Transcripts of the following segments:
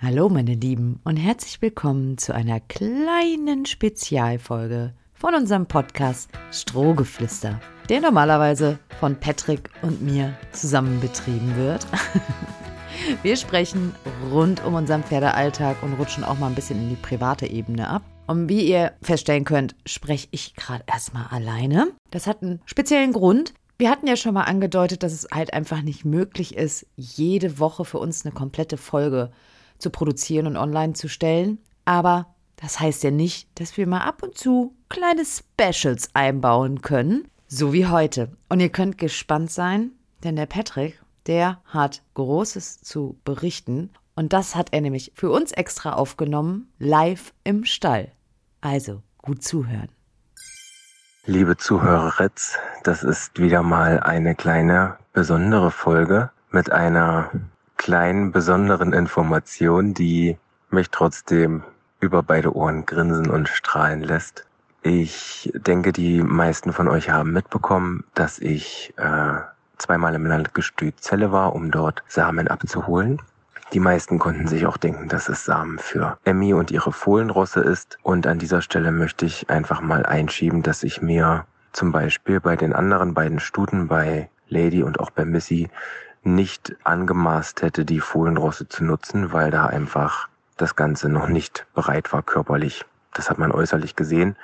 Hallo meine Lieben und herzlich willkommen zu einer kleinen Spezialfolge von unserem Podcast Strohgeflüster, der normalerweise von Patrick und mir zusammen betrieben wird. Wir sprechen rund um unseren Pferdealltag und rutschen auch mal ein bisschen in die private Ebene ab. Und wie ihr feststellen könnt, spreche ich gerade erstmal alleine. Das hat einen speziellen Grund. Wir hatten ja schon mal angedeutet, dass es halt einfach nicht möglich ist, jede Woche für uns eine komplette Folge zu produzieren und online zu stellen. Aber das heißt ja nicht, dass wir mal ab und zu kleine Specials einbauen können, so wie heute. Und ihr könnt gespannt sein, denn der Patrick, der hat Großes zu berichten. Und das hat er nämlich für uns extra aufgenommen, live im Stall. Also gut zuhören. Liebe Zuhöreritz, das ist wieder mal eine kleine besondere Folge mit einer kleinen besonderen Information, die mich trotzdem über beide Ohren grinsen und strahlen lässt. Ich denke, die meisten von euch haben mitbekommen, dass ich äh, zweimal im Landgestüt Zelle war, um dort Samen abzuholen. Die meisten konnten sich auch denken, dass es Samen für Emmy und ihre Fohlenrosse ist. Und an dieser Stelle möchte ich einfach mal einschieben, dass ich mir zum Beispiel bei den anderen beiden Stuten, bei Lady und auch bei Missy, nicht angemaßt hätte, die Fohlenrosse zu nutzen, weil da einfach das Ganze noch nicht bereit war körperlich. Das hat man äußerlich gesehen.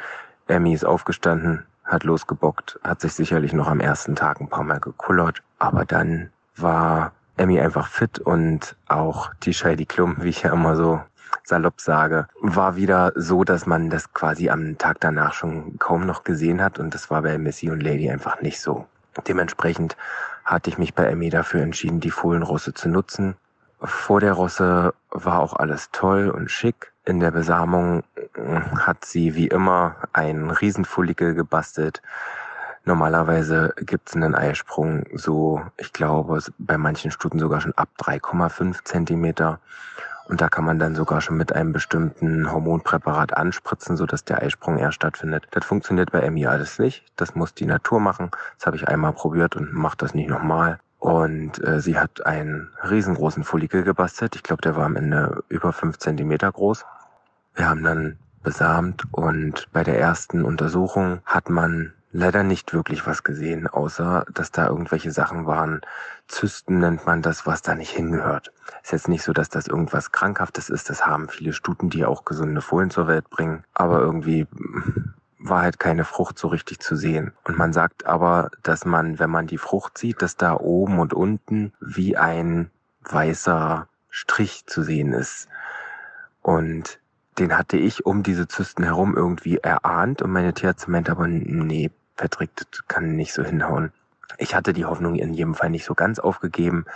Emmy ist aufgestanden, hat losgebockt, hat sich sicherlich noch am ersten Tag ein paar Mal gekullert, aber dann war Emmy einfach fit und auch die Scheidi Klum, wie ich ja immer so salopp sage, war wieder so, dass man das quasi am Tag danach schon kaum noch gesehen hat und das war bei Missy und Lady einfach nicht so. Dementsprechend hatte ich mich bei Emmy dafür entschieden, die Fohlenrosse zu nutzen. Vor der Rosse war auch alles toll und schick. In der Besamung äh, hat sie wie immer einen Riesenfollikel gebastelt. Normalerweise gibt's einen Eisprung so, ich glaube, bei manchen Stuten sogar schon ab 3,5 Zentimeter. Und da kann man dann sogar schon mit einem bestimmten Hormonpräparat anspritzen, sodass der Eisprung eher stattfindet. Das funktioniert bei Emmy alles nicht. Das muss die Natur machen. Das habe ich einmal probiert und mache das nicht nochmal. Und äh, sie hat einen riesengroßen Follikel gebastelt. Ich glaube, der war am Ende über fünf Zentimeter groß. Wir haben dann besamt und bei der ersten Untersuchung hat man leider nicht wirklich was gesehen, außer dass da irgendwelche Sachen waren. Zysten nennt man das, was da nicht hingehört. Ist jetzt nicht so, dass das irgendwas Krankhaftes ist. Das haben viele Stuten, die auch gesunde Fohlen zur Welt bringen. Aber irgendwie war halt keine Frucht so richtig zu sehen. Und man sagt aber, dass man, wenn man die Frucht sieht, dass da oben und unten wie ein weißer Strich zu sehen ist. Und den hatte ich um diese Zysten herum irgendwie erahnt und meine Tierärztin meinte aber, nee, Das kann nicht so hinhauen. Ich hatte die Hoffnung in jedem Fall nicht so ganz aufgegeben.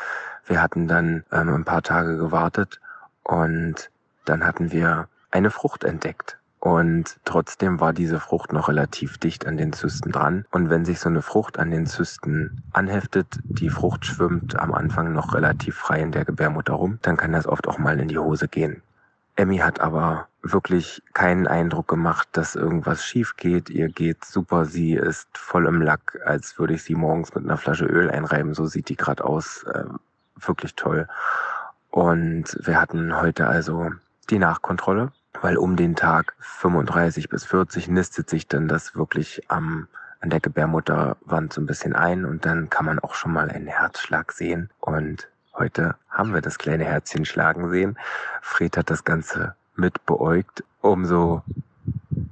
Wir hatten dann ähm, ein paar Tage gewartet und dann hatten wir eine Frucht entdeckt. Und trotzdem war diese Frucht noch relativ dicht an den Zysten dran. Und wenn sich so eine Frucht an den Zysten anheftet, die Frucht schwimmt am Anfang noch relativ frei in der Gebärmutter rum, dann kann das oft auch mal in die Hose gehen. Emmy hat aber wirklich keinen Eindruck gemacht, dass irgendwas schief geht. Ihr geht super. Sie ist voll im Lack, als würde ich sie morgens mit einer Flasche Öl einreiben. So sieht die gerade aus. Äh, wirklich toll. Und wir hatten heute also die Nachkontrolle, weil um den Tag 35 bis 40 nistet sich dann das wirklich am an der Gebärmutterwand so ein bisschen ein und dann kann man auch schon mal einen Herzschlag sehen und Heute haben wir das kleine Herzchen schlagen sehen. Fred hat das Ganze mit beäugt. Umso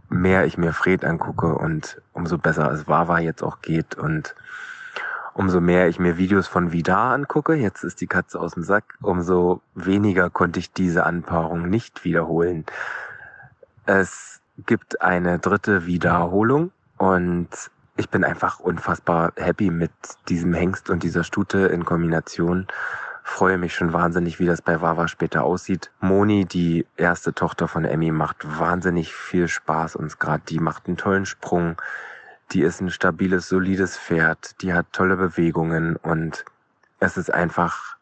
mehr ich mir Fred angucke und umso besser es Wawa jetzt auch geht und umso mehr ich mir Videos von Vidar angucke, jetzt ist die Katze aus dem Sack, umso weniger konnte ich diese Anpaarung nicht wiederholen. Es gibt eine dritte Wiederholung und ich bin einfach unfassbar happy mit diesem Hengst und dieser Stute in Kombination freue mich schon wahnsinnig, wie das bei Wawa später aussieht. Moni, die erste Tochter von Emmy, macht wahnsinnig viel Spaß uns gerade. Die macht einen tollen Sprung. Die ist ein stabiles, solides Pferd. Die hat tolle Bewegungen und es ist einfach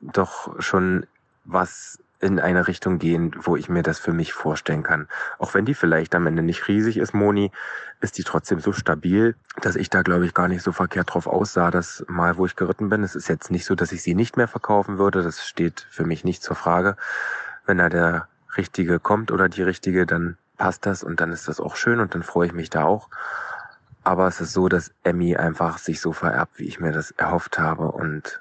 doch schon was in eine Richtung gehen, wo ich mir das für mich vorstellen kann. Auch wenn die vielleicht am Ende nicht riesig ist, Moni, ist die trotzdem so stabil, dass ich da, glaube ich, gar nicht so verkehrt drauf aussah, dass mal, wo ich geritten bin, es ist jetzt nicht so, dass ich sie nicht mehr verkaufen würde, das steht für mich nicht zur Frage. wenn da der Richtige kommt oder die Richtige, dann passt das und dann ist das auch schön und dann freue ich mich da auch. Aber es ist so, dass Emmy einfach sich so vererbt, wie ich mir das erhofft habe. Und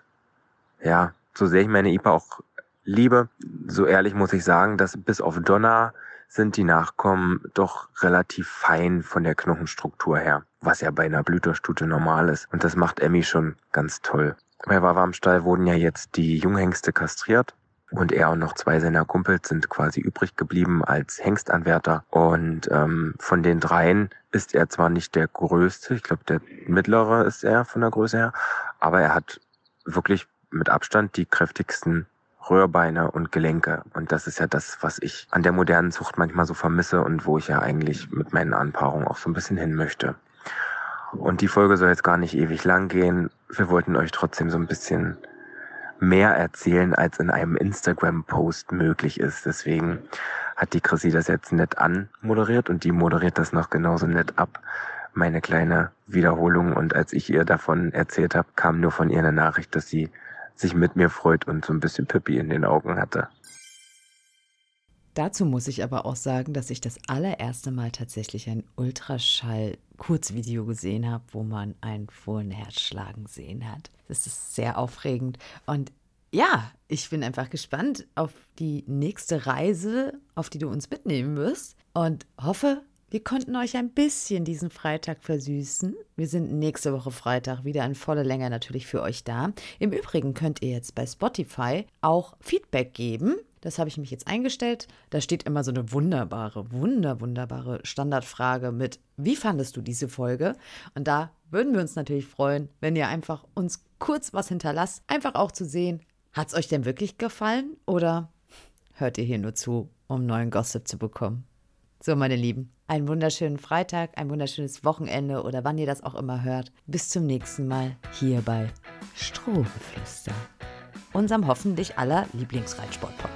ja, so sehr ich meine IPA auch liebe, so ehrlich muss ich sagen, dass bis auf Donna sind die Nachkommen doch relativ fein von der Knochenstruktur her, was ja bei einer Blüterstute normal ist. Und das macht Emmy schon ganz toll. Bei Wawa am Stall wurden ja jetzt die Junghengste kastriert und er und noch zwei seiner Kumpels sind quasi übrig geblieben als Hengstanwärter. Und ähm, von den dreien ist er zwar nicht der größte, ich glaube der mittlere ist er von der Größe her, aber er hat wirklich mit Abstand die kräftigsten Röhrbeine und Gelenke. Und das ist ja das, was ich an der modernen Zucht manchmal so vermisse und wo ich ja eigentlich mit meinen Anpaarungen auch so ein bisschen hin möchte. Und die Folge soll jetzt gar nicht ewig lang gehen. Wir wollten euch trotzdem so ein bisschen mehr erzählen, als in einem Instagram-Post möglich ist. Deswegen hat die Chrissy das jetzt nett anmoderiert und die moderiert das noch genauso nett ab. Meine kleine Wiederholung und als ich ihr davon erzählt habe, kam nur von ihr eine Nachricht, dass sie sich mit mir freut und so ein bisschen Pippi in den Augen hatte. Dazu muss ich aber auch sagen, dass ich das allererste Mal tatsächlich ein Ultraschall-Kurzvideo gesehen habe, wo man ein Fohlenherz schlagen sehen hat. Das ist sehr aufregend und ja, ich bin einfach gespannt auf die nächste Reise, auf die du uns mitnehmen wirst und hoffe, wir konnten euch ein bisschen diesen Freitag versüßen. Wir sind nächste Woche Freitag wieder in voller Länge natürlich für euch da. Im Übrigen könnt ihr jetzt bei Spotify auch Feedback geben. Das habe ich mich jetzt eingestellt. Da steht immer so eine wunderbare, wunder, wunderbare Standardfrage mit, wie fandest du diese Folge? Und da würden wir uns natürlich freuen, wenn ihr einfach uns kurz was hinterlasst. Einfach auch zu sehen, hat es euch denn wirklich gefallen oder hört ihr hier nur zu, um neuen Gossip zu bekommen? So, meine Lieben, einen wunderschönen Freitag, ein wunderschönes Wochenende oder wann ihr das auch immer hört. Bis zum nächsten Mal hier bei Strohgeflüster, unserem hoffentlich aller Lieblingsreitsport-Podcast.